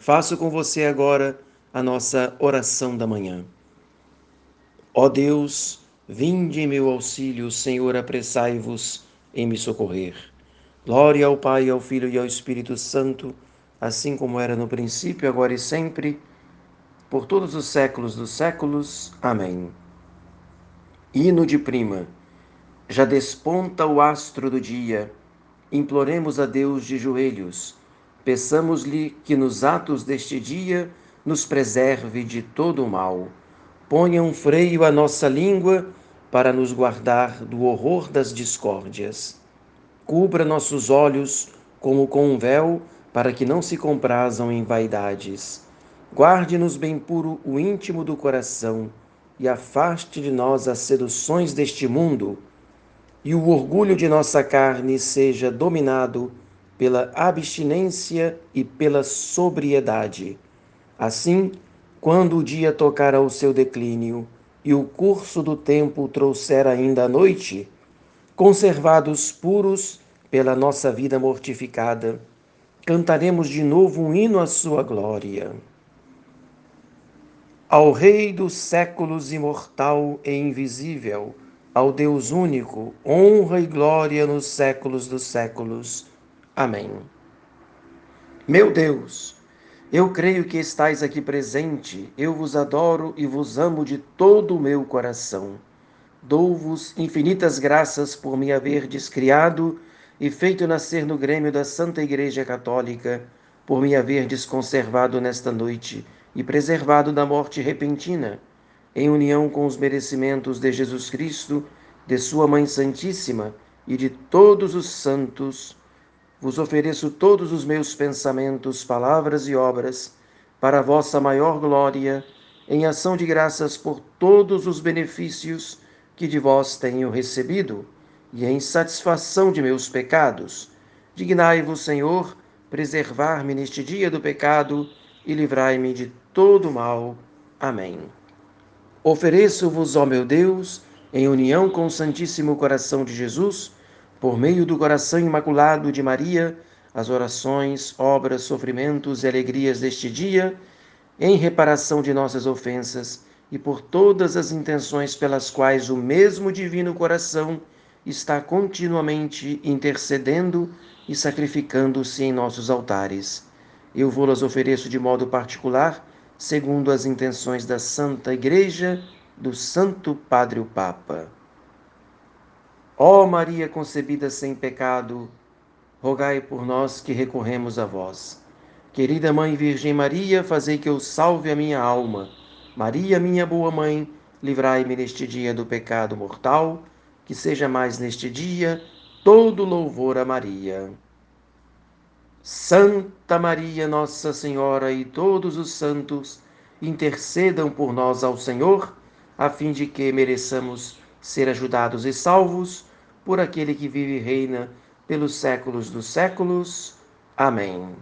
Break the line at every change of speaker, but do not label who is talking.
faço com você agora a nossa oração da manhã. Ó Deus, vinde em meu auxílio, Senhor, apressai-vos em me socorrer. Glória ao Pai, ao Filho e ao Espírito Santo, assim como era no princípio, agora e sempre, por todos os séculos dos séculos. Amém. Hino de prima. Já desponta o astro do dia. Imploremos a Deus de joelhos Peçamos-lhe que nos atos deste dia nos preserve de todo o mal. Ponha um freio à nossa língua para nos guardar do horror das discórdias. Cubra nossos olhos como com um véu para que não se comprazam em vaidades. Guarde-nos bem puro o íntimo do coração e afaste de nós as seduções deste mundo, e o orgulho de nossa carne seja dominado pela abstinência e pela sobriedade. Assim, quando o dia tocar ao seu declínio e o curso do tempo trouxer ainda a noite, conservados puros pela nossa vida mortificada, cantaremos de novo um hino à sua glória. Ao Rei dos séculos imortal e invisível, ao Deus único, honra e glória nos séculos dos séculos. Amém. Meu Deus, eu creio que estais aqui presente, eu vos adoro e vos amo de todo o meu coração. Dou-vos infinitas graças por me haverdes criado e feito nascer no grêmio da Santa Igreja Católica, por me haverdes conservado nesta noite e preservado da morte repentina, em união com os merecimentos de Jesus Cristo, de Sua Mãe Santíssima e de todos os santos vos ofereço todos os meus pensamentos, palavras e obras, para vossa maior glória, em ação de graças por todos os benefícios que de vós tenho recebido, e em satisfação de meus pecados. Dignai-vos, Senhor, preservar-me neste dia do pecado e livrai-me de todo mal. Amém. Ofereço-vos, ó meu Deus, em união com o Santíssimo Coração de Jesus, por meio do coração imaculado de Maria, as orações, obras, sofrimentos e alegrias deste dia, em reparação de nossas ofensas e por todas as intenções pelas quais o mesmo Divino Coração está continuamente intercedendo e sacrificando-se em nossos altares. Eu vou-las ofereço de modo particular, segundo as intenções da Santa Igreja, do Santo Padre o Papa. Ó Maria concebida sem pecado, rogai por nós que recorremos a vós. Querida Mãe Virgem Maria, fazei que eu salve a minha alma. Maria, minha boa mãe, livrai-me neste dia do pecado mortal, que seja mais neste dia todo louvor a Maria. Santa Maria, Nossa Senhora e todos os santos, intercedam por nós ao Senhor, a fim de que mereçamos ser ajudados e salvos por aquele que vive e reina pelos séculos dos séculos. Amém.